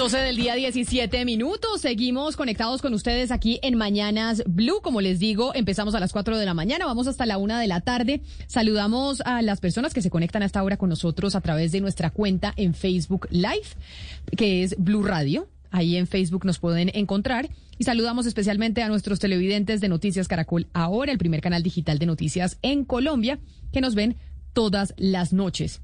12 del día, 17 minutos. Seguimos conectados con ustedes aquí en Mañanas Blue. Como les digo, empezamos a las 4 de la mañana, vamos hasta la 1 de la tarde. Saludamos a las personas que se conectan hasta ahora con nosotros a través de nuestra cuenta en Facebook Live, que es Blue Radio. Ahí en Facebook nos pueden encontrar. Y saludamos especialmente a nuestros televidentes de Noticias Caracol Ahora, el primer canal digital de noticias en Colombia, que nos ven todas las noches.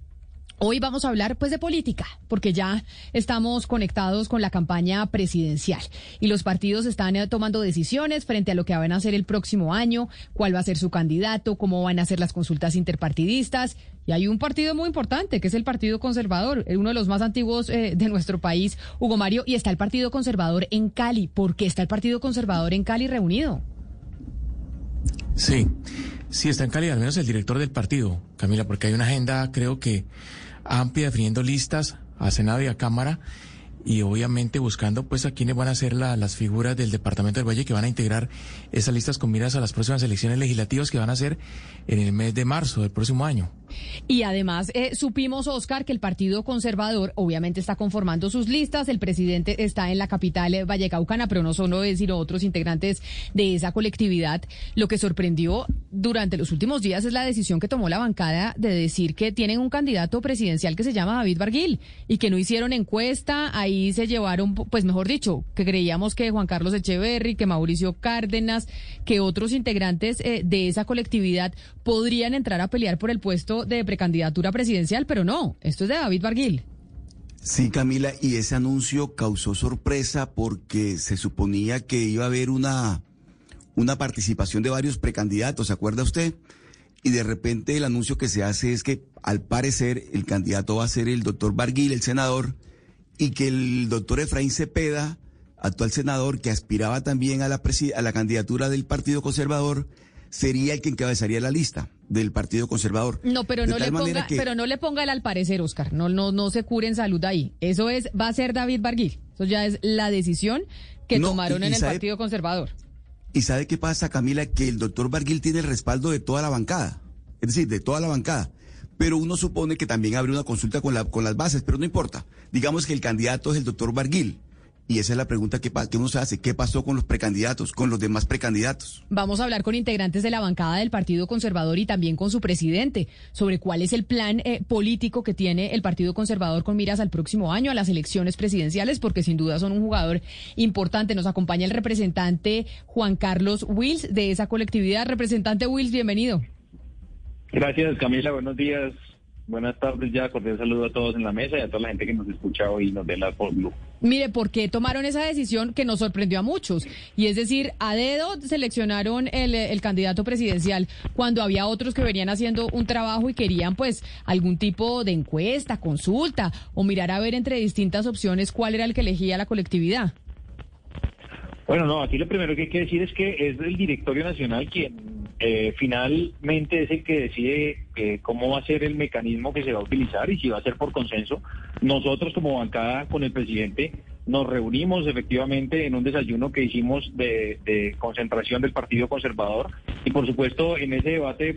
Hoy vamos a hablar pues de política, porque ya estamos conectados con la campaña presidencial y los partidos están eh, tomando decisiones frente a lo que van a hacer el próximo año, cuál va a ser su candidato, cómo van a ser las consultas interpartidistas. Y hay un partido muy importante, que es el Partido Conservador, eh, uno de los más antiguos eh, de nuestro país, Hugo Mario, y está el Partido Conservador en Cali. ¿Por qué está el Partido Conservador en Cali reunido? Sí, sí está en Cali, al menos el director del partido, Camila, porque hay una agenda, creo que amplia, definiendo listas a Senado y a Cámara y obviamente buscando pues a quienes van a ser las figuras del Departamento del Valle que van a integrar esas listas con miras a las próximas elecciones legislativas que van a ser en el mes de marzo del próximo año. Y además eh, supimos, Oscar, que el Partido Conservador obviamente está conformando sus listas, el presidente está en la capital eh, Vallecaucana, pero no solo él, sino otros integrantes de esa colectividad. Lo que sorprendió durante los últimos días es la decisión que tomó la bancada de decir que tienen un candidato presidencial que se llama David Barguil y que no hicieron encuesta, ahí se llevaron, pues mejor dicho, que creíamos que Juan Carlos Echeverry, que Mauricio Cárdenas, que otros integrantes eh, de esa colectividad podrían entrar a pelear por el puesto de precandidatura presidencial, pero no, esto es de David Barguil. Sí, Camila, y ese anuncio causó sorpresa porque se suponía que iba a haber una, una participación de varios precandidatos, ¿se acuerda usted? Y de repente el anuncio que se hace es que al parecer el candidato va a ser el doctor Barguil, el senador, y que el doctor Efraín Cepeda, actual senador, que aspiraba también a la, a la candidatura del Partido Conservador, sería el que encabezaría la lista del Partido Conservador. No, pero no le ponga, pero no le ponga el al parecer, Oscar. No, no, no se cure en salud ahí. Eso es, va a ser David Barguil. Eso ya es la decisión que tomaron en el Partido Conservador. ¿Y sabe qué pasa, Camila? Que el doctor Barguil tiene el respaldo de toda la bancada. Es decir, de toda la bancada pero uno supone que también abre una consulta con, la, con las bases, pero no importa. Digamos que el candidato es el doctor Barguil. Y esa es la pregunta que, que, uno se hace. ¿Qué pasó con los precandidatos, con los demás precandidatos? Vamos a hablar con integrantes de la bancada del Partido Conservador y también con su presidente sobre cuál es el plan eh, político que tiene el Partido Conservador con miras al próximo año, a las elecciones presidenciales, porque sin duda son un jugador importante. Nos acompaña el representante Juan Carlos Wills de esa colectividad. Representante Wills, bienvenido. Gracias, Camila. Buenos días. Buenas tardes ya. Cordial saludo a todos en la mesa y a toda la gente que nos escucha hoy y nos ve la por Blue. Mire, ¿por qué tomaron esa decisión que nos sorprendió a muchos? Y es decir, a dedo seleccionaron el, el candidato presidencial cuando había otros que venían haciendo un trabajo y querían pues algún tipo de encuesta, consulta o mirar a ver entre distintas opciones cuál era el que elegía la colectividad. Bueno, no, aquí lo primero que hay que decir es que es el directorio nacional quien eh, finalmente es el que decide eh, cómo va a ser el mecanismo que se va a utilizar y si va a ser por consenso. Nosotros como bancada con el presidente nos reunimos efectivamente en un desayuno que hicimos de, concentración del Partido Conservador y por supuesto en ese debate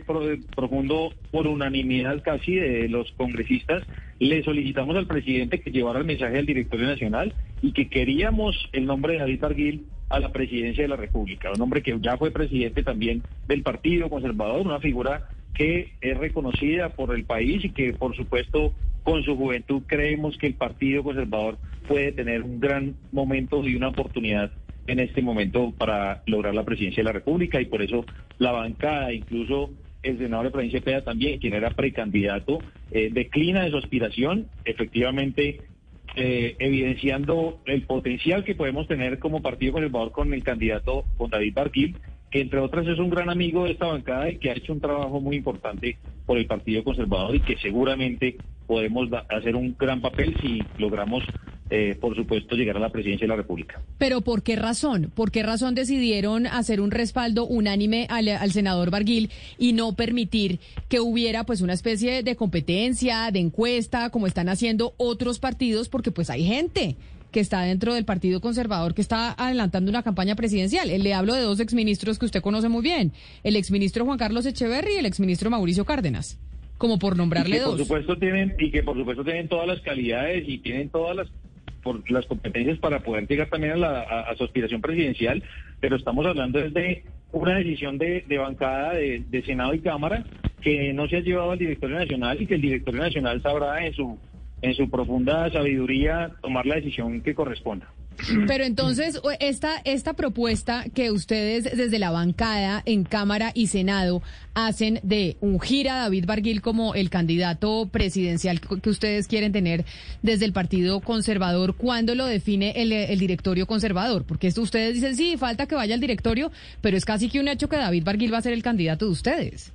profundo por unanimidad casi de los congresistas le solicitamos al presidente que llevara el mensaje al directorio nacional y que queríamos el nombre de David Arguil a la presidencia de la República, un hombre que ya fue presidente también del Partido Conservador, una figura que es reconocida por el país y que por supuesto con su juventud creemos que el Partido Conservador puede tener un gran momento y una oportunidad en este momento para lograr la presidencia de la República. Y por eso la bancada, incluso el senador de provincia de Peda también, quien era precandidato, eh, declina de su aspiración, efectivamente eh, evidenciando el potencial que podemos tener como Partido Conservador con el candidato, con David Barquil, que entre otras es un gran amigo de esta bancada y que ha hecho un trabajo muy importante por el Partido Conservador y que seguramente podemos hacer un gran papel si logramos eh, por supuesto, llegar a la presidencia de la República. Pero ¿por qué razón? ¿Por qué razón decidieron hacer un respaldo unánime al, senador Barguil y no permitir que hubiera pues una especie de competencia, de encuesta, como están haciendo otros partidos? Porque pues hay gente que está dentro del Partido Conservador que está adelantando una campaña presidencial. Le hablo de dos exministros que usted conoce muy bien, el exministro Juan Carlos Echeverry y el exministro Mauricio Cárdenas como por nombrarle y dos. Por supuesto tienen y que por supuesto tienen todas las calidades y tienen todas las por las competencias para poder llegar también a, la, a, su aspiración presidencial, pero estamos hablando desde una decisión de, bancada de, de, Senado y Cámara que no se ha llevado al directorio nacional y que el directorio nacional sabrá en su en su profunda sabiduría tomar la decisión que corresponda. Pero entonces, esta, esta propuesta que ustedes desde la bancada en Cámara y Senado hacen de ungir a David Barguil como el candidato presidencial que ustedes quieren tener desde el Partido Conservador, ¿cuándo lo define el, el directorio conservador? Porque esto ustedes dicen, sí, falta que vaya al directorio, pero es casi que un hecho que David Barguil va a ser el candidato de ustedes.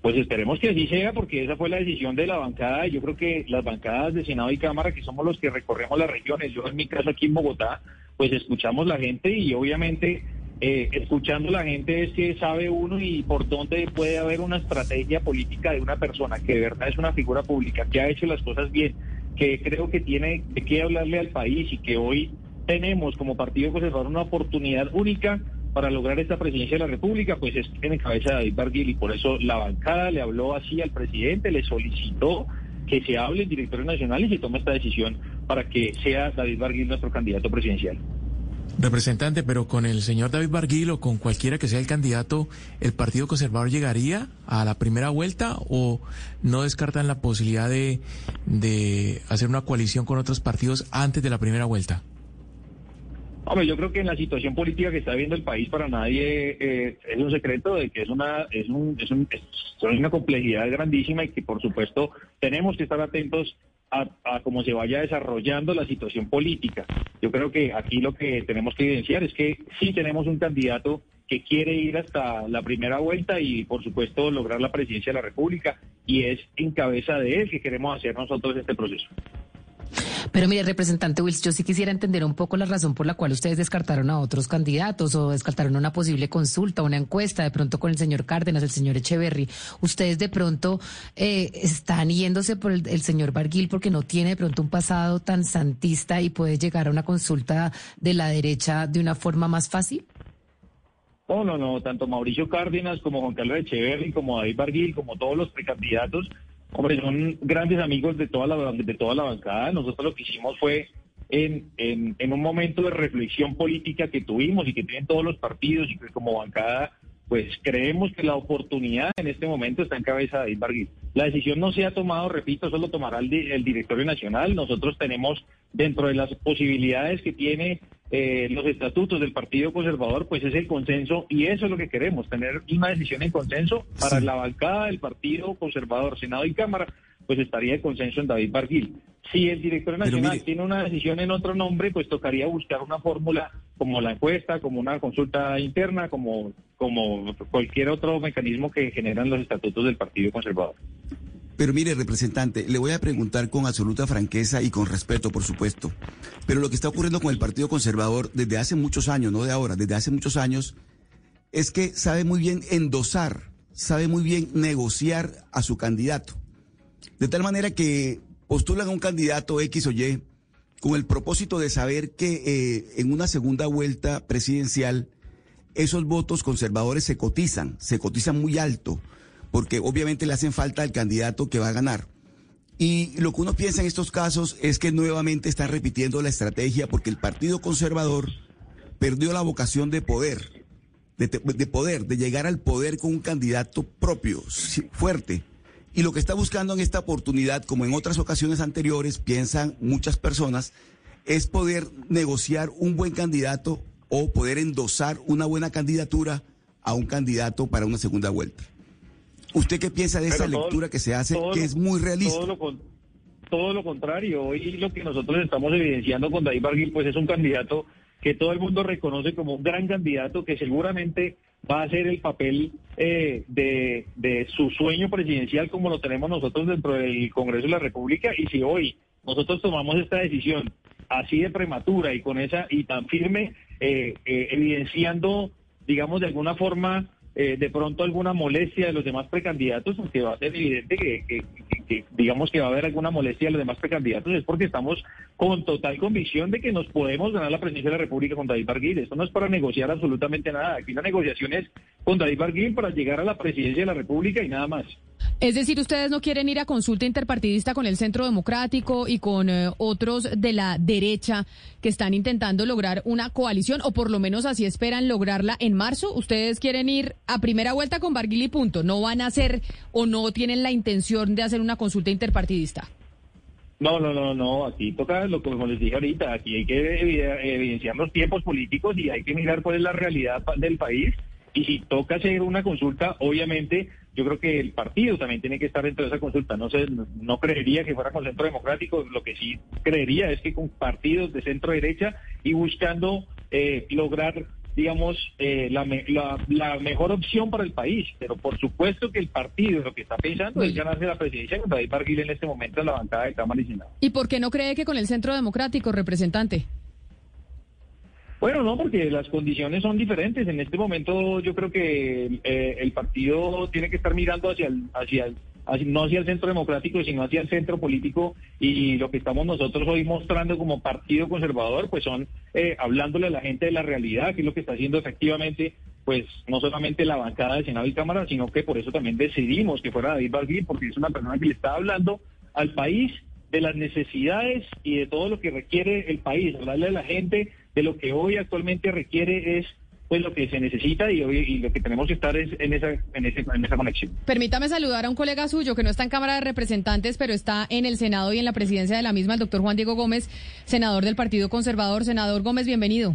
Pues esperemos que así sea, porque esa fue la decisión de la bancada. Yo creo que las bancadas de Senado y Cámara, que somos los que recorremos las regiones, yo en mi caso aquí en Bogotá, pues escuchamos la gente y obviamente eh, escuchando la gente es que sabe uno y por dónde puede haber una estrategia política de una persona que de verdad es una figura pública, que ha hecho las cosas bien, que creo que tiene qué hablarle al país y que hoy tenemos como Partido Conservador una oportunidad única para lograr esta presidencia de la República, pues es en cabeza de David Barguil y por eso la bancada le habló así al presidente, le solicitó que se hable el directorio nacional y se tome esta decisión para que sea David Barguil nuestro candidato presidencial. Representante, pero con el señor David Barguil o con cualquiera que sea el candidato, ¿el Partido Conservador llegaría a la primera vuelta o no descartan la posibilidad de, de hacer una coalición con otros partidos antes de la primera vuelta? Hombre, yo creo que en la situación política que está viviendo el país para nadie eh, es un secreto de que es una es un, es, un, una complejidad grandísima y que por supuesto tenemos que estar atentos a, a, cómo se vaya desarrollando la situación política. Yo creo que aquí lo que tenemos que evidenciar es que sí tenemos un candidato que quiere ir hasta la primera vuelta y por supuesto lograr la presidencia de la República y es en cabeza de él que queremos hacer nosotros este proceso. Pero mire, representante Wills, yo sí quisiera entender un poco la razón por la cual ustedes descartaron a otros candidatos o descartaron una posible consulta, una encuesta, de pronto con el señor Cárdenas, el señor Echeverry. Ustedes de pronto eh, están yéndose por el, señor Barguil porque no tiene de pronto un pasado tan santista y puede llegar a una consulta de la derecha de una forma más fácil. Oh, no, no, tanto Mauricio Cárdenas como Juan Carlos Echeverry, como David Barguil, como todos los precandidatos Hombre, son grandes amigos de toda la, de toda la bancada. Nosotros lo que hicimos fue en, en, un momento de reflexión política que tuvimos y que tienen todos los partidos y que como bancada, pues creemos que la oportunidad en este momento está en cabeza de David. La decisión no se ha tomado, repito, eso lo tomará el, el directorio nacional. Nosotros tenemos dentro de las posibilidades que tiene eh, los estatutos del Partido Conservador, pues es el consenso y eso es lo que queremos, tener una decisión en consenso para la bancada del Partido Conservador, Senado y Cámara, pues estaría el consenso en David Barguil. Si el director nacional tiene una decisión en otro nombre, pues tocaría buscar una fórmula como la encuesta, como una consulta interna, como, como cualquier otro mecanismo que generan los estatutos del Partido Conservador. Pero mire, representante, le voy a preguntar con absoluta franqueza y con respeto, por supuesto. Pero lo que está ocurriendo con el Partido Conservador desde hace muchos años, no de ahora, desde hace muchos años, es que sabe muy bien endosar, sabe muy bien negociar a su candidato. De tal manera que postulan a un candidato X o Y con el propósito de saber que eh, en una segunda vuelta presidencial esos votos conservadores se cotizan, se cotizan muy alto porque obviamente le hacen falta al candidato que va a ganar. Y lo que uno piensa en estos casos es que nuevamente está repitiendo la estrategia porque el Partido Conservador perdió la vocación de poder, de, poder, de llegar al poder con un candidato propio, fuerte. Y lo que está buscando en esta oportunidad, como en otras ocasiones anteriores, piensan muchas personas, es poder negociar un buen candidato o poder endosar una buena candidatura a un candidato para una segunda vuelta. ¿Usted qué piensa de esa todo- lectura que se hace, que lo- es muy realista? Todo lo, con- todo lo contrario. Hoy lo que nosotros estamos evidenciando con David Barguil, pues es un candidato que todo el mundo reconoce como un gran candidato que seguramente va a hacer el papel eh, de, de su sueño presidencial como lo tenemos nosotros dentro del Congreso de la República. Y si hoy nosotros tomamos esta decisión así de prematura y con esa y tan firme, eh, eh, evidenciando, digamos, de alguna forma, eh, de pronto alguna molestia de los demás precandidatos, porque va a ser evidente que, que- que- que, digamos que va a haber alguna molestia de los demás precandidatos, es porque estamos con total convicción de que nos podemos ganar la presidencia de la República con David Barguil. Esto no es para negociar absolutamente nada. Aquí la negociación es con David Barguil para llegar a la presidencia de la República y nada más. Es decir, ustedes no quieren ir a consulta interpartidista con el Centro Democrático y con eh, otros de la derecha que están intentando lograr una coalición, o por lo menos así esperan lograrla en marzo. Ustedes quieren ir a primera vuelta con Barguil y punto. No van a hacer o no tienen la intención de hacer una consulta interpartidista. No, no, no, no, aquí toca lo que como les dije ahorita, aquí hay que evi- evidenciar los tiempos políticos y hay que mirar cuál es la realidad del país y si toca hacer una consulta, obviamente yo creo que el partido también tiene que estar dentro de esa consulta, no sé, no, creería que fuera con centro democrático, lo que sí creería es que con partidos de centro derecha y buscando eh, lograr digamos, eh, la, me- la, la mejor opción para el país. Pero por supuesto que el partido lo que está pensando es ganarse la presidencia con David Barguil en este momento en la bancada de Cámara y Senado. ¿Y por qué no cree que con el Centro Democrático, representante? Bueno, no, porque las condiciones son diferentes. En este momento yo creo que eh, el partido tiene que estar mirando hacia el, hacia el- hacia- no hacia el centro democrático, sino hacia el centro político y lo que estamos nosotros hoy mostrando como partido conservador, pues son eh, hablándole a la gente de la realidad, que es lo que está haciendo efectivamente, pues no solamente la bancada de Senado y Cámara, sino que por eso también decidimos que fuera David Barguil, porque es una persona que le está hablando al país de las necesidades y de todo lo que requiere el país, hablarle a la gente de lo que hoy actualmente requiere es pues lo que se necesita y hoy y lo que tenemos que estar es en esa en, esa conexión. Permítame saludar a un colega suyo que no está en Cámara de Representantes, pero está en el Senado y en la presidencia de la misma, el doctor Juan Diego Gómez, senador del Partido Conservador. Senador Gómez, bienvenido.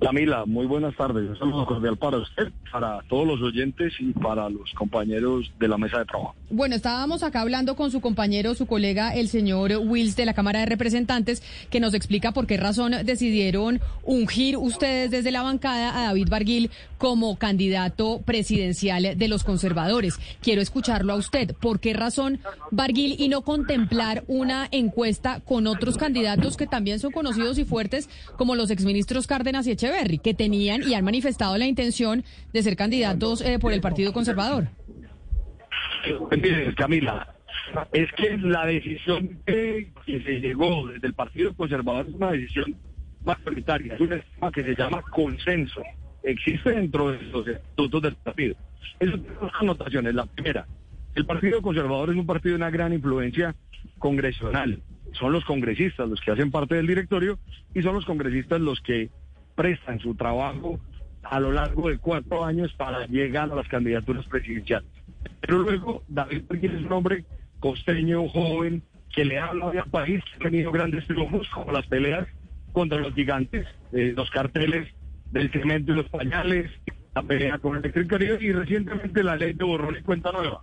Camila, muy buenas tardes. Un saludo cordial para usted, para todos los oyentes y para los compañeros de la mesa de trabajo. Bueno, estábamos acá hablando con su compañero, su colega, el señor Wills de la Cámara de Representantes, que nos explica por qué razón decidieron ungir ustedes desde la bancada a David Barguil como candidato presidencial de los conservadores. Quiero escucharlo a usted. ¿Por qué razón Barguil y no contemplar una encuesta con otros candidatos que también son conocidos y fuertes, como los exministros Cárdenas y Echeverry, que tenían y han manifestado la intención de ser candidatos eh, por el Partido Conservador? Entiendes, Camila, es que la decisión que, que se llegó desde el Partido Conservador es una decisión mayoritaria, es un esquema que se llama consenso. Existe dentro de los estatutos del partido. Eso tiene dos anotaciones. La primera, el Partido Conservador es un partido de una gran influencia congresional. Son los congresistas los que hacen parte del directorio y son los congresistas los que prestan su trabajo a lo largo de cuatro años para llegar a las candidaturas presidenciales. Pero luego David Barguil es un hombre costeño, joven, que le habla al país, que ha tenido grandes triunfos como las peleas contra los gigantes, eh, los carteles del cemento y los pañales, la pelea con el electricario y recientemente la ley de borrón y cuenta nueva,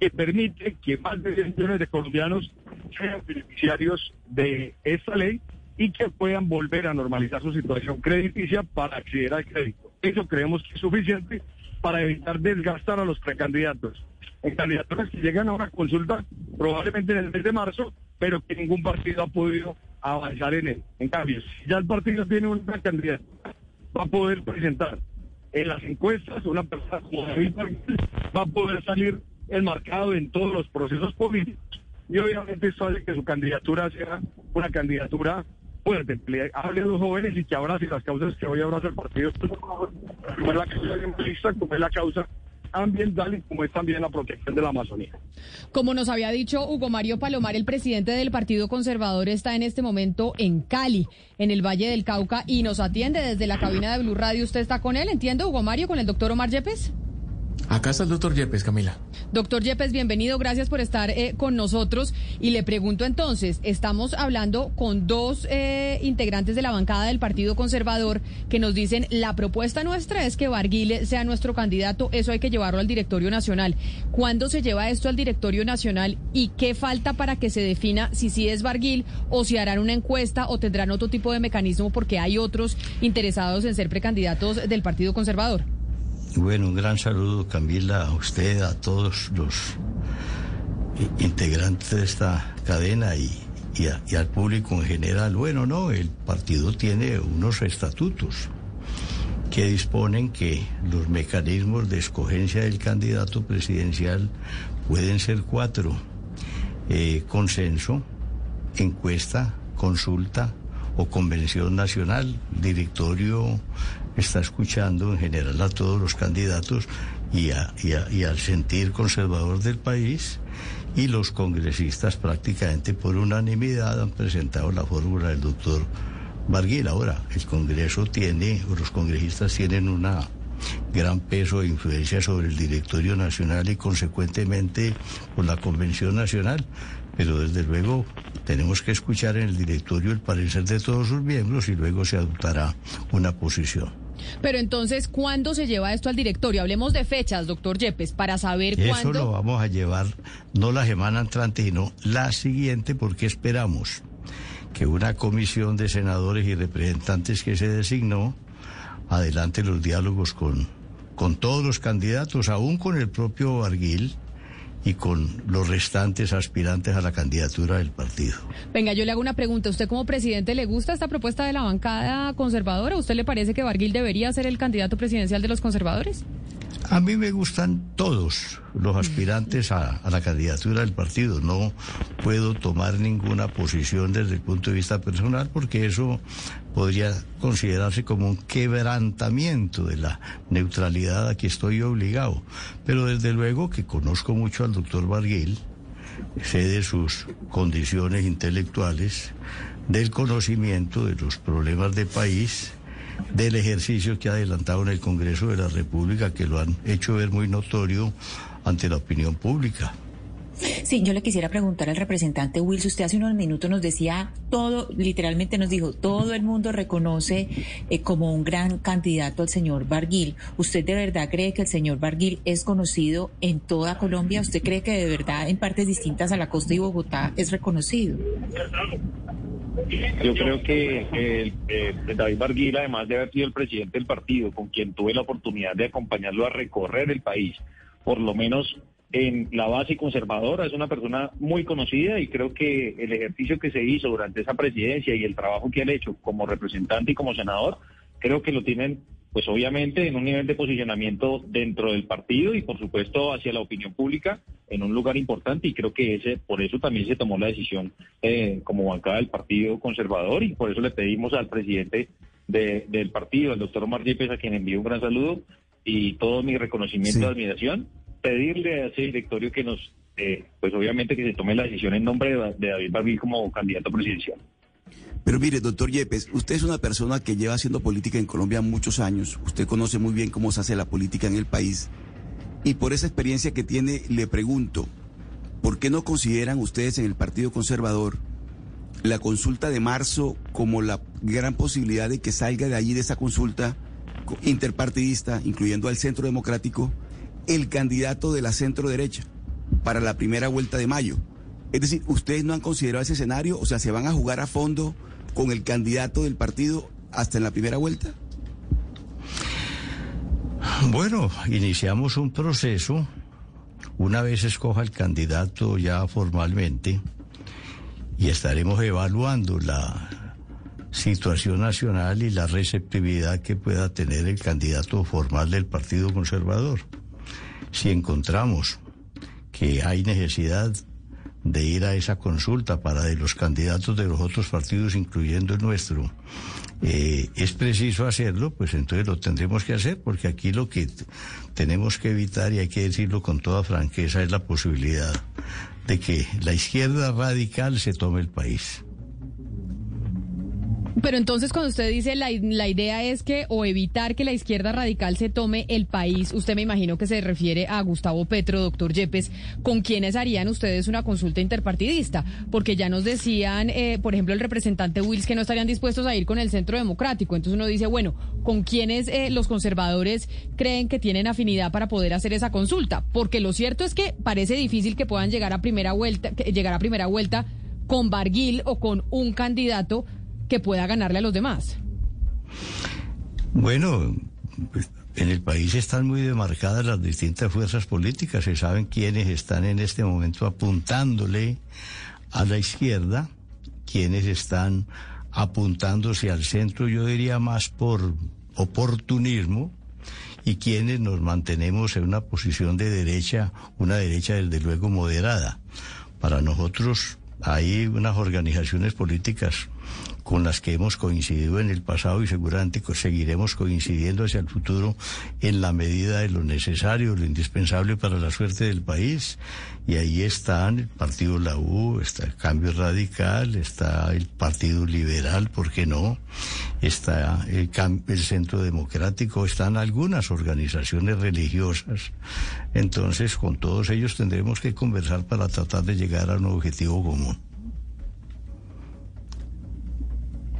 que permite que más de 10 millones de colombianos sean beneficiarios de esta ley y que puedan volver a normalizar su situación crediticia para acceder al crédito. Eso creemos que es suficiente para evitar desgastar a los precandidatos. En candidaturas que llegan a una consulta probablemente en el mes de marzo, pero que ningún partido ha podido avanzar en él. En cambio, si ya el partido tiene una candidatura, va a poder presentar en las encuestas una persona como David va a poder salir enmarcado en todos los procesos políticos y obviamente esto hace que su candidatura sea una candidatura fuerte, que le hable a los jóvenes y que abrace las causas que hoy abraza el partido, como es la causa como es la causa ambiental y como es también la protección de la Amazonía. Como nos había dicho Hugo Mario Palomar, el presidente del Partido Conservador está en este momento en Cali, en el Valle del Cauca, y nos atiende desde la cabina de Blue Radio. ¿Usted está con él? ¿Entiende, Hugo Mario, con el doctor Omar Yepes? Acá está el doctor Yepes, Camila. Doctor Yepes, bienvenido, gracias por estar eh, con nosotros. Y le pregunto entonces, estamos hablando con dos eh, integrantes de la bancada del Partido Conservador que nos dicen, la propuesta nuestra es que Barguile sea nuestro candidato, eso hay que llevarlo al directorio nacional. ¿Cuándo se lleva esto al directorio nacional y qué falta para que se defina si sí es Barguil o si harán una encuesta o tendrán otro tipo de mecanismo porque hay otros interesados en ser precandidatos del Partido Conservador? Bueno, un gran saludo Camila, a usted, a todos los integrantes de esta cadena y, al público en general. Bueno, no, el partido tiene unos estatutos que disponen que los mecanismos de escogencia del candidato presidencial pueden ser cuatro. Eh, consenso, encuesta, consulta o convención nacional, directorio está escuchando en general a todos los candidatos y, al sentir conservador del país y los congresistas prácticamente por unanimidad han presentado la fórmula del doctor Barguil. Ahora, el Congreso tiene, o los congresistas tienen una gran peso e influencia sobre el directorio nacional y consecuentemente por la Convención Nacional. Pero desde luego tenemos que escuchar en el directorio el parecer de todos sus miembros y luego se adoptará una posición. Pero entonces, ¿cuándo se lleva esto al directorio? Hablemos de fechas, doctor Yepes, para saber cuándo. Eso lo vamos a llevar no la semana entrante, sino la siguiente, porque esperamos que una comisión de senadores y representantes que se designó adelante los diálogos con, con todos los candidatos, aún con el propio Arguil y con los restantes aspirantes a la candidatura del partido. Venga, yo le hago una pregunta. ¿Usted como presidente le gusta esta propuesta de la bancada conservadora? ¿Usted le parece que Barguil debería ser el candidato presidencial de los conservadores? A mí me gustan todos los aspirantes a, la candidatura del partido. No puedo tomar ninguna posición desde el punto de vista personal porque eso podría considerarse como un quebrantamiento de la neutralidad a que estoy obligado. Pero desde luego que conozco mucho al doctor Barguil, sé de sus condiciones intelectuales, del conocimiento de los problemas de país del ejercicio que ha adelantado en el Congreso de la República, que lo han hecho ver muy notorio ante la opinión pública. Sí, yo le quisiera preguntar al representante Wills, usted hace unos minutos nos decía todo, literalmente nos dijo, todo el mundo reconoce eh, como un gran candidato al señor Barguil. ¿Usted de verdad cree que el señor Barguil es conocido en toda Colombia? ¿Usted cree que de verdad en partes distintas a la costa y Bogotá es reconocido? Yo creo que eh, David Barguil, además de haber sido el presidente del partido, con quien tuve la oportunidad de acompañarlo a recorrer el país, por lo menos en la base conservadora, es una persona muy conocida y creo que el ejercicio que se hizo durante esa presidencia y el trabajo que han hecho como representante y como senador, creo que lo tienen pues obviamente en un nivel de posicionamiento dentro del partido y por supuesto hacia la opinión pública en un lugar importante y creo que ese por eso también se tomó la decisión eh, como bancada del Partido Conservador y por eso le pedimos al presidente del partido, al doctor Omar Yepes, a quien envío un gran saludo y todo mi reconocimiento y admiración, pedirle a ese directorio que nos, eh, pues obviamente que se tome la decisión en nombre de, David Barbil como candidato presidencial. Pero mire, doctor Yepes, usted es una persona que lleva haciendo política en Colombia muchos años. Usted conoce muy bien cómo se hace la política en el país. Y por esa experiencia que tiene, le pregunto, ¿por qué no consideran ustedes en el Partido Conservador la consulta de marzo como la gran posibilidad de que salga de allí de esa consulta interpartidista, incluyendo al Centro Democrático, el candidato de la centro derecha para la primera vuelta de mayo? Es decir, ¿ustedes no han considerado ese escenario? O sea, ¿se van a jugar a fondo con el candidato del partido hasta en la primera vuelta? Bueno, iniciamos un proceso. Una vez escoja el candidato ya formalmente y estaremos evaluando la situación nacional y la receptividad que pueda tener el candidato formal del Partido Conservador. Si encontramos que hay necesidad de ir a esa consulta para de los candidatos de los otros partidos, incluyendo el nuestro, eh, es preciso hacerlo, pues entonces lo tendremos que hacer, porque aquí lo que tenemos que evitar, y hay que decirlo con toda franqueza, es la posibilidad de que la izquierda radical se tome el país. Pero entonces cuando usted dice la, la idea es que o evitar que la izquierda radical se tome el país, usted me imagino que se refiere a Gustavo Petro, doctor Yepes, ¿con quiénes harían ustedes una consulta interpartidista? Porque ya nos decían, eh, por ejemplo, el representante Wills que no estarían dispuestos a ir con el Centro Democrático. Entonces uno dice, bueno, ¿con quiénes eh, los conservadores creen que tienen afinidad para poder hacer esa consulta? Porque lo cierto es que parece difícil que puedan llegar a primera vuelta, que- llegar a primera vuelta con Barguil o con un candidato que pueda ganarle a los demás. Bueno, pues, en el país están muy demarcadas las distintas fuerzas políticas. Se saben quiénes están en este momento apuntándole a la izquierda, quiénes están apuntándose al centro, yo diría más por oportunismo, y quienes nos mantenemos en una posición de derecha, una derecha desde luego moderada. Para nosotros hay unas organizaciones políticas con las que hemos coincidido en el pasado y seguramente seguiremos coincidiendo hacia el futuro en la medida de lo necesario, lo indispensable para la suerte del país. Y ahí están el Partido La U, está el Cambio Radical, está el Partido Liberal, ¿por qué no? Está el, el Centro Democrático, están algunas organizaciones religiosas. Entonces, con todos ellos tendremos que conversar para tratar de llegar a un objetivo común.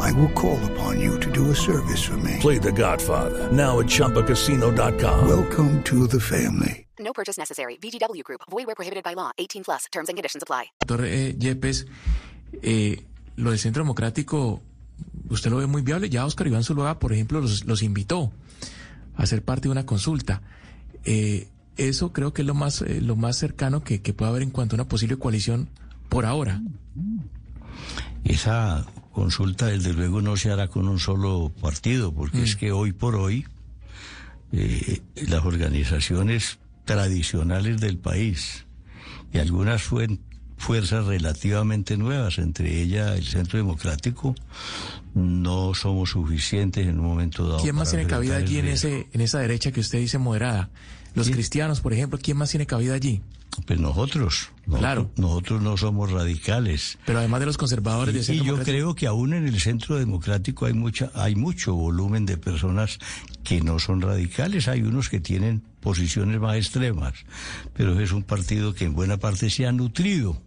I will call upon you to do a service for me. Play The Godfather now at ChumbaCasino.com. Welcome to the family. No purchase necessary. VGW Group. Void where prohibited by law. 18 plus. Terms and conditions apply. doctor eh, Yepes, eh, lo del Centro Democrático, usted lo ve muy viable. Ya Oscar Iván Zuluaga, por ejemplo, los, los invitó a ser parte de una consulta. Eh, eso creo que es lo más, eh, lo más cercano que, que puede haber en cuanto a una posible coalición por ahora. Esa consulta, desde luego, no se hará con un solo partido, porque es que hoy por hoy eh, las organizaciones tradicionales del país y algunas fuen- fuerzas relativamente nuevas, entre ellas el Centro Democrático, no somos suficientes en un momento dado. ¿Quién más tiene cabida allí en, ese, en esa derecha que usted dice moderada? Los cristianos, por ejemplo, ¿quién más tiene cabida allí? Pues nosotros, nosotros, Claro. nosotros no somos radicales. Pero además de los conservadores de Y, Centro y yo creo que aún en el centro democrático hay mucha, hay mucho volumen de personas que no son radicales. Hay unos que tienen posiciones más extremas, pero es un partido que en buena parte se ha nutrido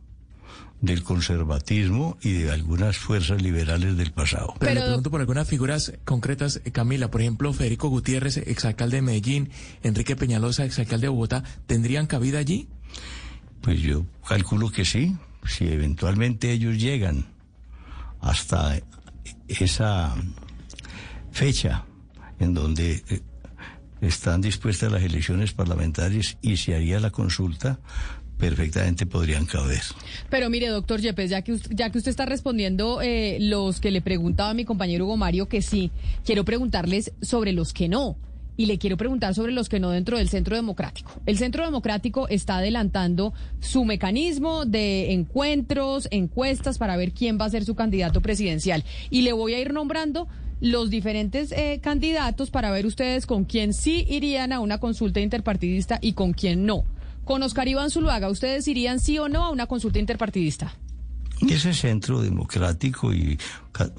del conservatismo y de algunas fuerzas liberales del pasado. Pero, Pero- le pregunto por algunas figuras concretas, eh, Camila, por ejemplo, Federico Gutiérrez, exalcalde de Medellín, Enrique Peñalosa, exalcalde de Bogotá, ¿tendrían cabida allí? Pues yo calculo que sí, si eventualmente ellos llegan hasta esa fecha en donde eh, están dispuestas las elecciones parlamentarias y se haría la consulta, perfectamente podrían caber. Pero mire, doctor Yepes, ya que usted, ya que usted está respondiendo eh, los que le preguntaba a mi compañero Hugo Mario que sí, quiero preguntarles sobre los que no. Y le quiero preguntar sobre los que no dentro del Centro Democrático. El Centro Democrático está adelantando su mecanismo de encuentros, encuestas para ver quién va a ser su candidato presidencial. Y le voy a ir nombrando los diferentes eh, candidatos para ver ustedes con quién sí irían a una consulta interpartidista y con quién no. Con Oscar Iván Zuluaga, ¿ustedes irían sí o no a una consulta interpartidista? Ese centro democrático y Ca-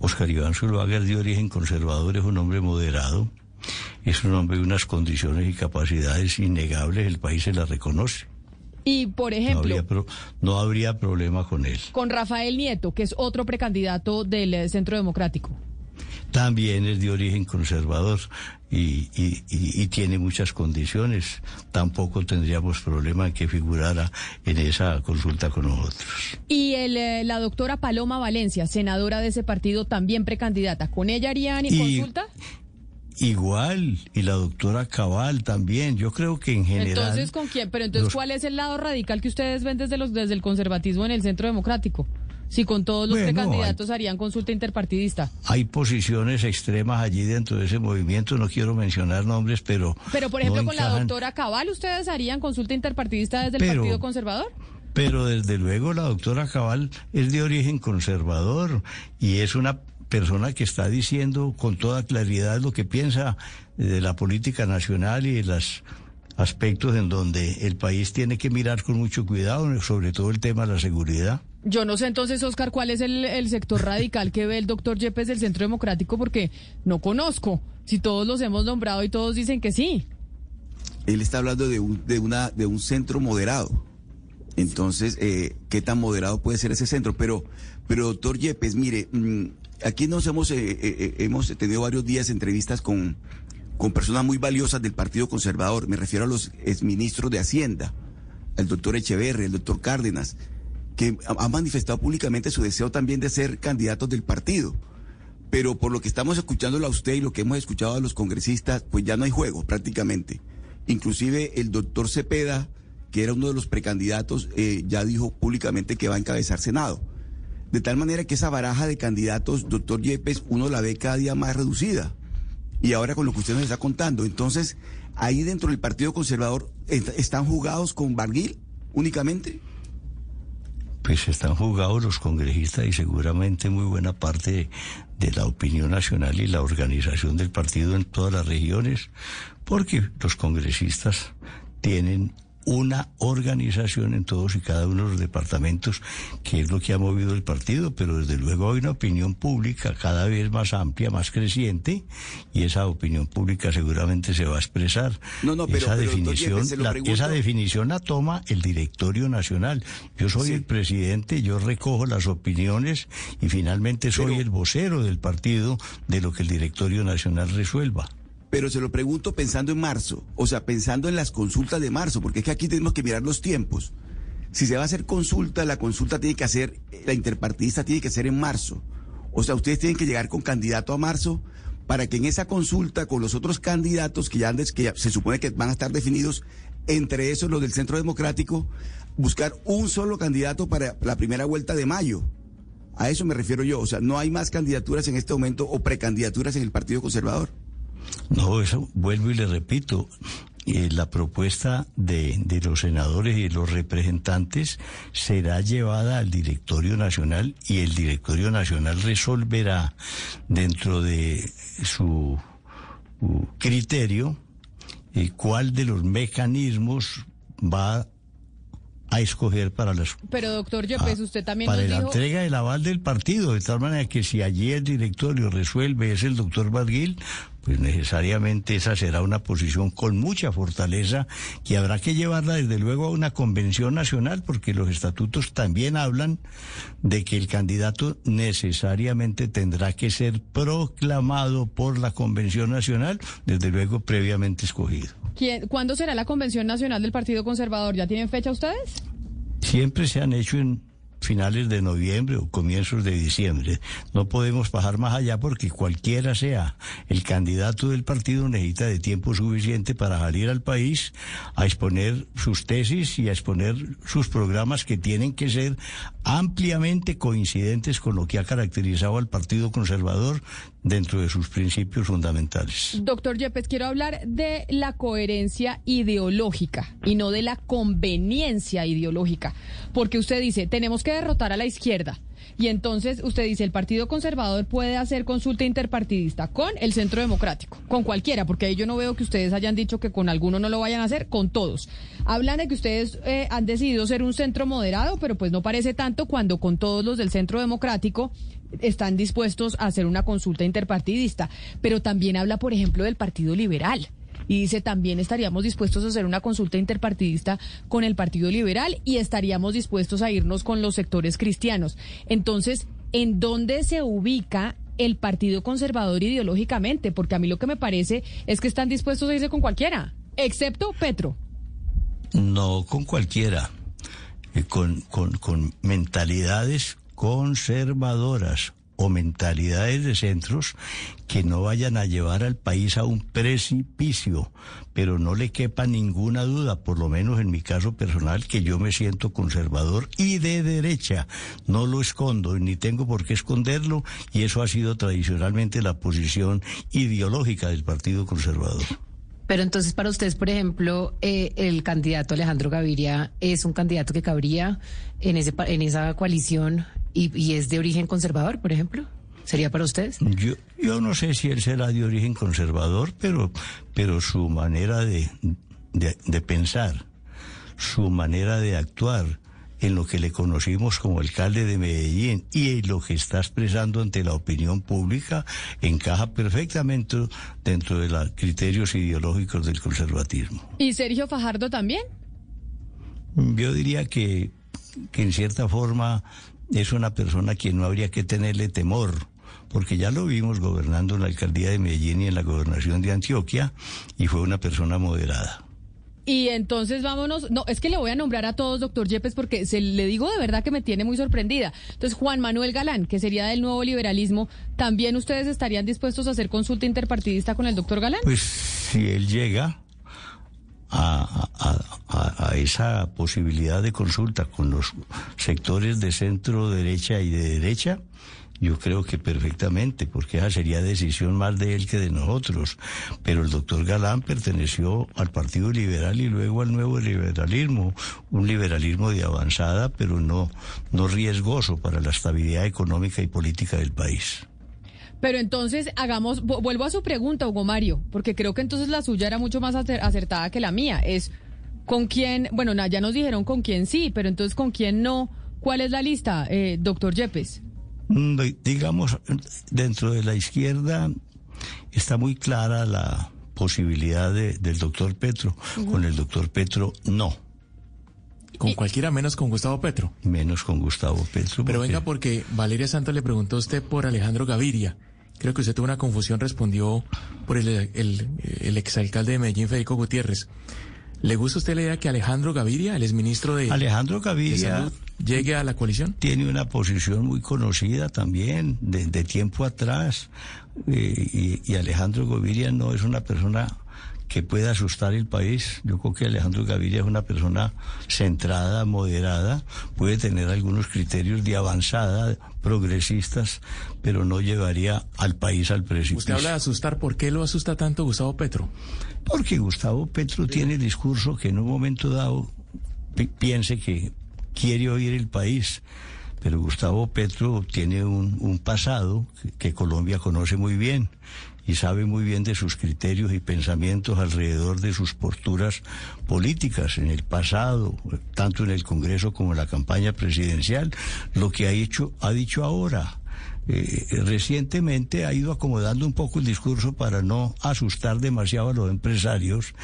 Oscar Iván Zuluaga de origen conservador, es un hombre moderado, es un hombre de unas condiciones y capacidades innegables, el país se las reconoce. Y, por No ejemplo, habría, pro- no habría problema con él. con Rafael Nieto, que es otro precandidato del eh, Centro Democrático. También es de origen conservador y, y- y- y tiene muchas condiciones. Tampoco tendríamos problema en que figurara en esa consulta con nosotros. Y el, eh, la doctora Paloma Valencia, senadora de ese partido, también precandidata. ¿Con ella harían Y- consulta? Igual, y la doctora Cabal también. Yo creo que en general... Entonces, ¿con quién? Pero entonces, los- ¿cuál es el lado radical que ustedes ven desde, los, desde el conservatismo en el Centro Democrático? si con todos los Bueno, precandidatos harían consulta interpartidista. Hay posiciones extremas allí dentro de ese movimiento, no quiero mencionar nombres, pero... Pero, por ejemplo, no con la doctora Cabal, ¿ustedes harían consulta interpartidista desde el Partido Conservador? Pero desde luego la doctora Cabal es de origen conservador y es una persona que está diciendo con toda claridad lo que piensa de la política nacional y de los aspectos en donde el país tiene que mirar con mucho cuidado, sobre todo el tema de la seguridad. Yo no sé entonces, Oscar, cuál es el, el sector radical que ve el doctor Yepes del Centro Democrático, porque no conozco. Si todos los hemos nombrado y todos dicen que sí. Él está hablando de un, de una, de un centro moderado. Entonces, eh, ¿qué tan moderado puede ser ese centro? Pero, pero doctor Yepes, mire, mm, aquí nos hemos, eh, eh, eh, hemos tenido varios días entrevistas con, con personas muy valiosas del Partido Conservador. Me refiero a los exministros de Hacienda, el doctor Echeverri, el doctor Cárdenas, que ha- han manifestado públicamente su deseo también de ser candidatos del partido. Pero por lo que estamos escuchándolo a usted y lo que hemos escuchado a los congresistas, pues ya no hay juego prácticamente. Inclusive el doctor Cepeda, que era uno de los precandidatos, eh, ya dijo públicamente que va a encabezar Senado. De tal manera que esa baraja de candidatos, doctor Yepes, uno la ve cada día más reducida. Y ahora con lo que usted nos está contando, entonces, ahí dentro del Partido Conservador, est- ¿están jugados con Barguil únicamente? Pues están jugados los congresistas y seguramente muy buena parte de la opinión nacional y la organización del partido en todas las regiones, porque los congresistas tienen una organización en todos y cada uno de los departamentos, que es lo que ha movido el partido, pero desde luego hay una opinión pública cada vez más amplia, más creciente, y esa opinión pública seguramente se va a expresar. No, no, pero- esa pero, definición, la- esa definición la toma el directorio nacional. Yo soy Sí. el presidente, yo recojo las opiniones y finalmente soy el vocero del partido de lo que el directorio nacional resuelva. Pero se lo pregunto pensando en marzo, o sea, pensando en las consultas de marzo, porque es que aquí tenemos que mirar los tiempos. Si se va a hacer consulta, la consulta tiene que hacer, la interpartidista tiene que ser en marzo. O sea, ustedes tienen que llegar con candidato a marzo para que en esa consulta con los otros candidatos que ya, han que se supone que van a estar definidos, entre esos los del Centro Democrático, buscar un solo candidato para la primera vuelta de mayo. A eso me refiero yo. O sea, no hay más candidaturas en este momento o precandidaturas en el Partido Conservador. No, eso vuelvo y le repito. eh, la propuesta de, de los senadores y los representantes será llevada al directorio nacional y el directorio nacional resolverá dentro de su criterio eh, cuál de los mecanismos va a escoger para las Pero, doctor Yepes, Ah, usted también para nos la dijo... entrega del aval del partido, de tal manera que si allí el directorio resuelve es el doctor Barguil, pues necesariamente esa será una posición con mucha fortaleza que habrá que llevarla desde luego a una convención nacional, porque los estatutos también hablan de que el candidato necesariamente tendrá que ser proclamado por la convención nacional, desde luego previamente escogido. ¿Quién- ¿Cuándo será la Convención Nacional del Partido Conservador? ¿Ya tienen fecha ustedes? siempre se han hecho en finales de noviembre o comienzos de diciembre. No podemos bajar más allá porque cualquiera sea el candidato del partido necesita de tiempo suficiente para salir al país a exponer sus tesis y a exponer sus programas que tienen que ser ampliamente coincidentes con lo que ha caracterizado al Partido Conservador dentro de sus principios fundamentales. Doctor Yepes, quiero hablar de la coherencia ideológica y no de la conveniencia ideológica, porque usted dice, tenemos que derrotar a la izquierda. Y entonces usted dice, el Partido Conservador puede hacer consulta interpartidista con el Centro Democrático, con cualquiera, porque ahí yo no veo que ustedes hayan dicho que con alguno no lo vayan a hacer, con todos. Hablan de que ustedes eh, han decidido ser un centro moderado, pero pues no parece tanto cuando con todos los del Centro Democrático están dispuestos a hacer una consulta interpartidista. Pero también habla, por ejemplo, del Partido Liberal. Y dice, también estaríamos dispuestos a hacer una consulta interpartidista con el Partido Liberal y estaríamos dispuestos a irnos con los sectores cristianos. Entonces, ¿en dónde se ubica el Partido Conservador ideológicamente? Porque a mí lo que me parece es que están dispuestos a irse con cualquiera, excepto Petro. No con cualquiera, eh, con, con, con mentalidades conservadoras, o mentalidades de centros que no vayan a llevar al país a un precipicio, pero no le quepa ninguna duda, por lo menos en mi caso personal, que yo me siento conservador y de derecha. No lo escondo, ni tengo por qué esconderlo, y eso ha sido tradicionalmente la posición ideológica del Partido Conservador. Pero entonces para ustedes, por ejemplo, eh, el candidato Alejandro Gaviria es un candidato que cabría en, ese, en esa coalición y, y es de origen conservador, por ejemplo. ¿Sería para ustedes? Yo, yo no sé si él será de origen conservador, pero, pero su manera de, de pensar, su manera de actuar en lo que le conocimos como alcalde de Medellín y en lo que está expresando ante la opinión pública encaja perfectamente dentro de los criterios ideológicos del conservatismo. ¿Y Sergio Fajardo también? Yo diría que, que en cierta forma es una persona a quien no habría que tenerle temor, porque ya lo vimos gobernando en la alcaldía de Medellín y en la gobernación de Antioquia, y fue una persona moderada. Y entonces vámonos, no, es que le voy a nombrar a todos, doctor Yepes, porque se le digo de verdad que me tiene muy sorprendida. Entonces, Juan Manuel Galán, que sería del nuevo liberalismo, ¿también ustedes estarían dispuestos a hacer consulta interpartidista con el doctor Galán? Pues si él llega a, a- a- a esa posibilidad de consulta con los sectores de centro derecha y de derecha, yo creo que perfectamente, porque esa sería decisión más de él que de nosotros. Pero el doctor Galán perteneció al Partido Liberal y luego al nuevo liberalismo, un liberalismo de avanzada, pero no, no riesgoso para la estabilidad económica y política del país. Pero entonces hagamos, vu- vuelvo a su pregunta, Hugo Mario, porque creo que entonces la suya era mucho más acer- acertada que la mía. Es con quién, bueno, ya nos dijeron con quién sí, pero entonces con quién no. ¿Cuál es la lista, eh, doctor Yepes? Di- digamos, dentro de la izquierda está muy clara la posibilidad de- del doctor Petro. Con el doctor Petro, no. Con cualquiera menos con Gustavo Petro. Menos con Gustavo Petro. Pero porque- venga, porque Valeria Santos le preguntó a usted por Alejandro Gaviria. Creo que usted tuvo una confusión, respondió por el, el, el exalcalde de Medellín, Federico Gutiérrez. ¿Le gusta a usted la idea que Alejandro Gaviria, el exministro de, Alejandro de Gaviria Salud, llegue a la coalición? tiene una posición muy conocida también de, de tiempo atrás eh, y, y Alejandro Gaviria no es una persona que pueda asustar el país. Yo creo que Alejandro Gaviria es una persona centrada, moderada, puede tener algunos criterios de avanzada, progresistas, pero no llevaría al país al precipicio. Usted habla de asustar. ¿Por qué lo asusta tanto Gustavo Petro? Porque Gustavo Petro tiene el discurso que en un momento dado pi- piense que quiere oír el país. Pero Gustavo Petro tiene un, un pasado que, que Colombia conoce muy bien y sabe muy bien de sus criterios y pensamientos alrededor de sus posturas políticas en el pasado, tanto en el Congreso como en la campaña presidencial, lo que ha hecho, ha dicho ahora. Eh, recientemente ha ido acomodando un poco el discurso para no asustar demasiado a los empresarios,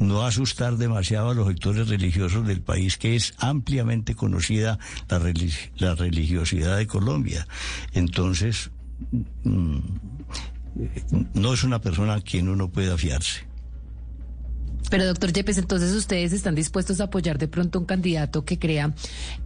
no asustar demasiado a los sectores religiosos del país, que es ampliamente conocida la, relig- la religiosidad de Colombia. Entonces, mm, eh, no es una persona a quien uno pueda fiarse. Pero doctor Yepes, entonces ustedes están dispuestos a apoyar de pronto un candidato que crea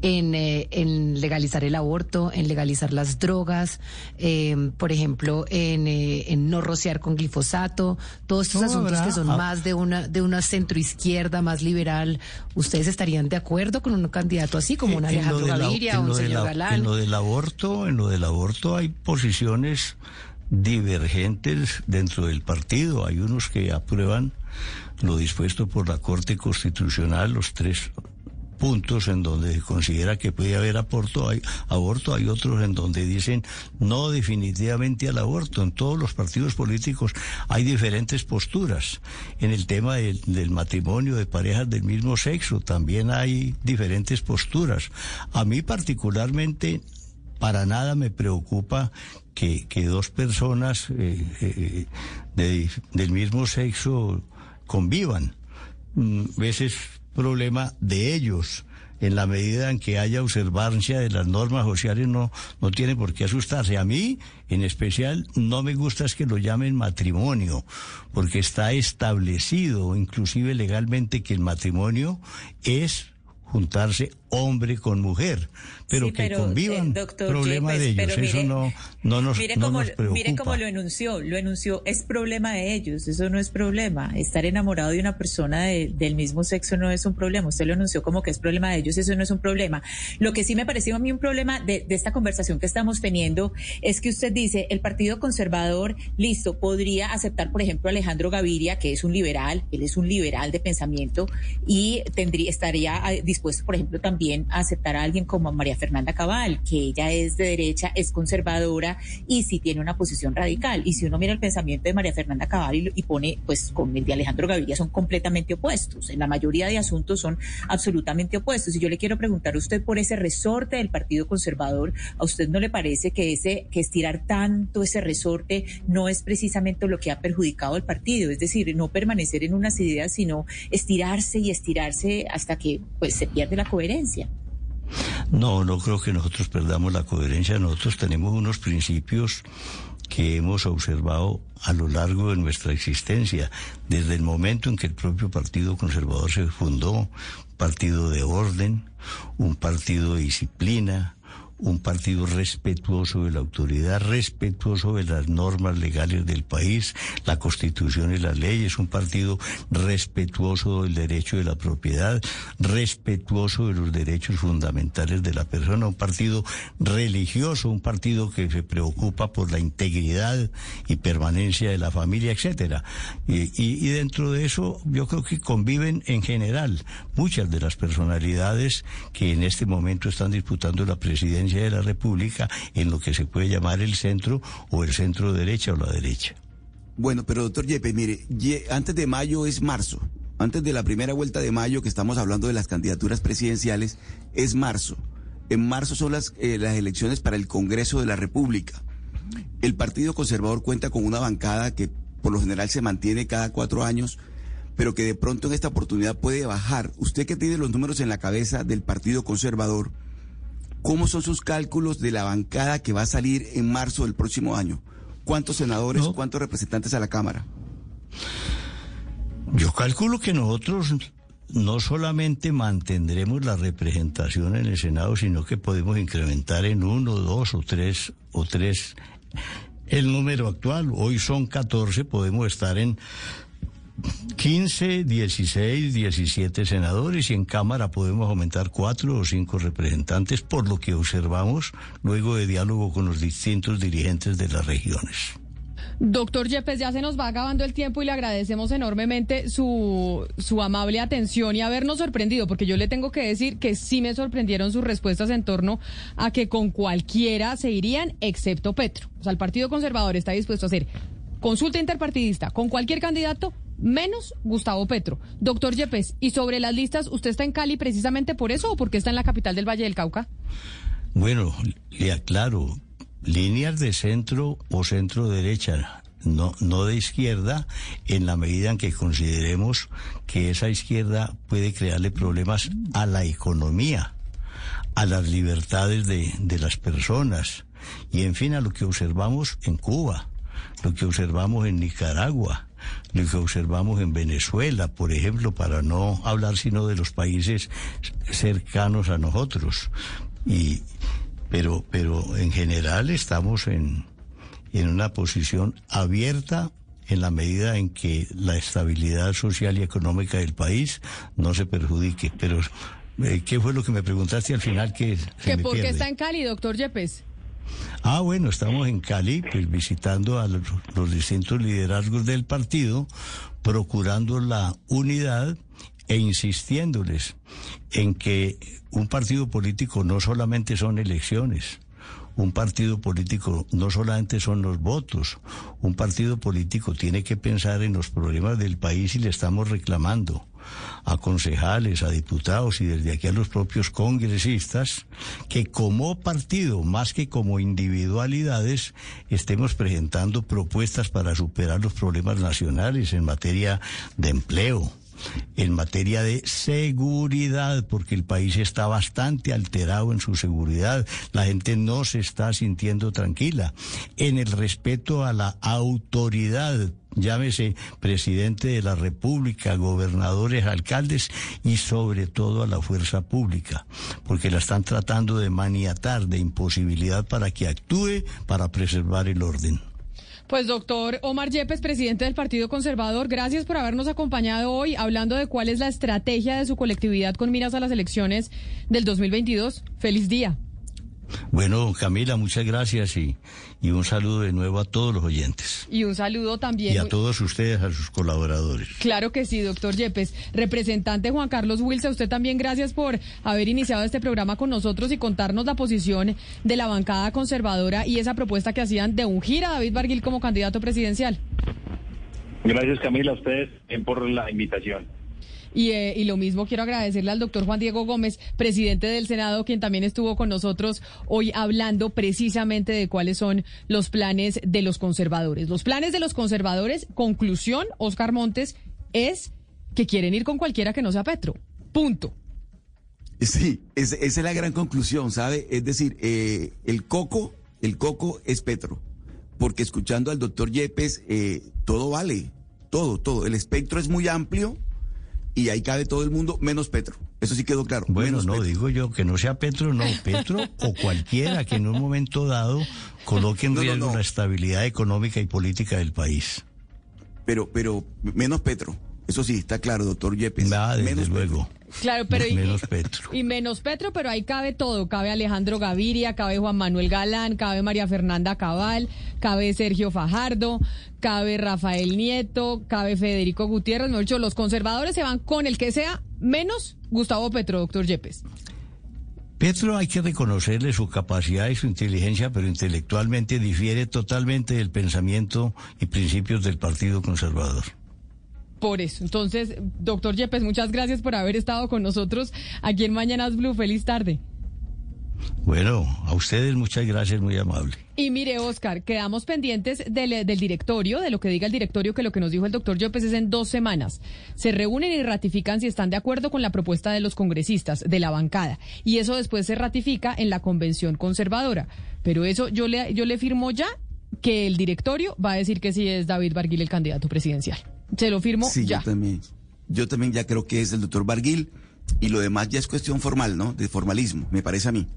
en, eh, en legalizar el aborto, en legalizar las drogas, eh, por ejemplo, en, eh, en no rociar con glifosato, todos estos No, asuntos que son hab- más de una de una centroizquierda, más liberal. ¿Ustedes estarían de acuerdo con un candidato así como un En lo Alejandro Gaviria o un señor la- Galán? En lo del aborto, en lo del aborto hay posiciones divergentes dentro del partido. Hay unos que aprueban lo dispuesto por la Corte Constitucional, los tres puntos en donde considera que puede haber aborto, hay aborto, hay otros en donde dicen no definitivamente al aborto. En todos los partidos políticos hay diferentes posturas. En el tema del matrimonio de parejas del mismo sexo también hay diferentes posturas. A mí particularmente para nada me preocupa que, que dos personas eh, eh, de- del mismo sexo convivan. Mm, Ese es problema de ellos. En la medida en que haya observancia de las normas sociales, no, no tiene por qué asustarse. A mí, en especial, no me gusta es que lo llamen matrimonio, porque está establecido, inclusive legalmente, que el matrimonio es juntarse hombre con mujer, pero Sí, que pero, convivan, eh, doctor problema de ellos, pero eso mire- no, no nos, mire no cómo, nos preocupa. mire cómo lo enunció, lo enunció, es problema de ellos, eso no es problema. Estar enamorado de una persona de- del mismo sexo no es un problema. Usted lo anunció como que es problema de ellos, eso no es un problema. Lo que sí me pareció a mí un problema de, de esta conversación que estamos teniendo es que usted dice, el Partido Conservador, listo, podría aceptar, por ejemplo, a Alejandro Gaviria, que es un liberal, él es un liberal de pensamiento, y tendría, estaría eh, por ejemplo, también a aceptar a alguien como María Fernanda Cabal, que ella es de derecha, es conservadora y sí tiene una posición radical. Y si uno mira el pensamiento de María Fernanda Cabal y, y pone, pues con el de Alejandro Gaviria son completamente opuestos. En la mayoría de asuntos son absolutamente opuestos. Y yo le quiero preguntar a usted por ese resorte del Partido Conservador, ¿a usted no le parece que ese, que estirar tanto ese resorte no es precisamente lo que ha perjudicado al partido? Es decir, no permanecer en unas ideas, sino estirarse y estirarse hasta que pues se pierde la coherencia. No, no creo que nosotros perdamos la coherencia. Nosotros tenemos unos principios que hemos observado a lo largo de nuestra existencia, desde el momento en que el propio Partido Conservador se fundó, partido de orden, un partido de disciplina, un partido respetuoso de la autoridad, respetuoso de las normas legales del país, la constitución y las leyes, un partido respetuoso del derecho de la propiedad, respetuoso de los derechos fundamentales de la persona, un partido religioso, un partido que se preocupa por la integridad y permanencia de la familia, etcétera. Y, y- y dentro de eso yo creo que conviven en general muchas de las personalidades que en este momento están disputando la presidencia de la República en lo que se puede llamar el centro o el centro derecha o la derecha. Bueno, pero doctor Yepes, mire, antes de mayo es marzo. Antes de la primera vuelta de mayo, que estamos hablando de las candidaturas presidenciales, es marzo. En marzo son las, eh, las elecciones para el Congreso de la República. El Partido Conservador cuenta con una bancada que por lo general se mantiene cada cuatro años, pero que de pronto en esta oportunidad puede bajar. Usted que tiene los números en la cabeza del Partido Conservador, ¿cómo son sus cálculos de la bancada que va a salir en marzo del próximo año? ¿Cuántos senadores, cuántos representantes a la Cámara? Yo calculo que nosotros no solamente mantendremos la representación en el Senado, sino que podemos incrementar en uno, dos o tres o tres el número actual. Hoy son 14, podemos estar en 15, 16, 17 senadores y en Cámara podemos aumentar cuatro o cinco representantes por lo que observamos luego de diálogo con los distintos dirigentes de las regiones. Doctor Yepes, ya se nos va acabando el tiempo y le agradecemos enormemente su, su amable atención y habernos sorprendido, porque yo le tengo que decir que sí me sorprendieron sus respuestas en torno a que con cualquiera se irían, excepto Petro. O sea, el Partido Conservador está dispuesto a hacer consulta interpartidista con cualquier candidato, menos Gustavo Petro. Doctor Yepes, ¿y sobre las listas, usted está en Cali precisamente por eso o porque está en la capital del Valle del Cauca? Bueno, le aclaro, líneas de centro o centro derecha, no, no de izquierda, en la medida en que consideremos que esa izquierda puede crearle problemas a la economía, a las libertades de, de las personas y en fin a lo que observamos en Cuba, lo que observamos en Nicaragua, lo que observamos en Venezuela, por ejemplo, para no hablar sino de los países cercanos a nosotros. Y, pero, pero en general estamos en, en una posición abierta en la medida en que la estabilidad social y económica del país no se perjudique. Pero, eh, ¿qué fue lo que me preguntaste al final que se ¿Que me por qué está en Cali, doctor Yepes? Ah, bueno, estamos en Cali, pues visitando a los, los distintos liderazgos del partido, procurando la unidad e insistiéndoles en que un partido político no solamente son elecciones, un partido político no solamente son los votos, un partido político tiene que pensar en los problemas del país y le estamos reclamando a concejales, a diputados y desde aquí a los propios congresistas que como partido, más que como individualidades, estemos presentando propuestas para superar los problemas nacionales en materia de empleo, en materia de seguridad, porque el país está bastante alterado en su seguridad, la gente no se está sintiendo tranquila, en el respeto a la autoridad llámese presidente de la República, gobernadores, alcaldes y sobre todo a la fuerza pública, porque la están tratando de maniatar, de imposibilidad para que actúe para preservar el orden. Pues doctor Omar Yepes, presidente del Partido Conservador, gracias por habernos acompañado hoy hablando de cuál es la estrategia de su colectividad con miras a las elecciones del 2022. Feliz día. Bueno, Camila, muchas gracias y, y, un saludo de nuevo a todos los oyentes. Y un saludo también. Y a todos ustedes, a sus colaboradores. Claro que sí, doctor Yepes. Representante Juan Carlos Wilson, usted también gracias por haber iniciado este programa con nosotros y contarnos la posición de la bancada conservadora y esa propuesta que hacían de ungir a David Barguil como candidato presidencial. Gracias, Camila, a ustedes por la invitación. Y, eh, y, lo mismo quiero agradecerle al doctor Juan Diego Gómez, presidente del Senado, quien también estuvo con nosotros hoy hablando precisamente de cuáles son los planes de los conservadores. Los planes de los conservadores, conclusión, Oscar Montes, es que quieren ir con cualquiera que no sea Petro. Punto. Sí, esa es la gran conclusión, ¿sabe? Es decir, eh, el coco, el coco es Petro. Porque escuchando al doctor Yepes, eh, todo vale, todo, todo. El espectro es muy amplio y ahí cabe todo el mundo menos Petro. Eso sí quedó claro. Bueno, no, digo yo que no sea Petro, no, Petro o cualquiera que en un momento dado coloque en riesgo la estabilidad económica y política del país. Pero, pero menos Petro. Eso sí, está claro, doctor Yepes. desde menos luego. Claro, pero y, menos Petro. Y menos Petro, pero ahí cabe todo. Cabe Alejandro Gaviria, cabe Juan Manuel Galán, cabe María Fernanda Cabal, cabe Sergio Fajardo, cabe Rafael Nieto, cabe Federico Gutiérrez. Mejor dicho, los conservadores se van con el que sea, menos Gustavo Petro, doctor Yepes. Petro hay que reconocerle su capacidad y su inteligencia, pero intelectualmente difiere totalmente del pensamiento y principios del Partido Conservador por eso. Entonces, doctor Yepes, muchas gracias por haber estado con nosotros aquí en Mañanas Blue. Feliz tarde. Bueno, a ustedes muchas gracias, muy amable. Y mire, Oscar, quedamos pendientes del, del, directorio, de lo que diga el directorio, que lo que nos dijo el doctor Yepes es en dos semanas. Se reúnen y ratifican si están de acuerdo con la propuesta de los congresistas, de la bancada. Y eso después se ratifica en la convención conservadora. Pero eso yo le, yo le firmo ya que el directorio va a decir que sí es David Barguil el candidato presidencial. Se lo firmo sí, ya. Yo también, yo también ya creo que es el doctor Barguil y lo demás ya es cuestión formal, ¿no? De formalismo, me parece a mí.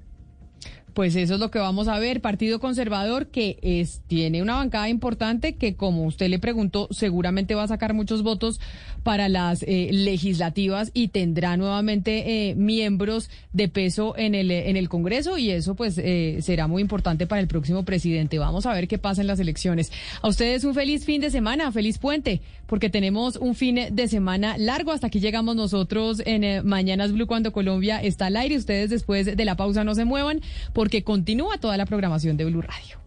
Pues eso es lo que vamos a ver. Partido Conservador que es, tiene una bancada importante que, como usted le preguntó, seguramente va a sacar muchos votos para las eh, legislativas y tendrá nuevamente eh, miembros de peso en el, en el Congreso y eso pues eh, será muy importante para el próximo presidente. Vamos a ver qué pasa en las elecciones. A ustedes un feliz fin de semana, feliz puente, porque tenemos un fin de semana largo. Hasta aquí llegamos nosotros en Mañanas Blue cuando Colombia está al aire. Ustedes después de la pausa no se muevan porque continúa toda la programación de Blue Radio.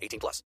18 plus.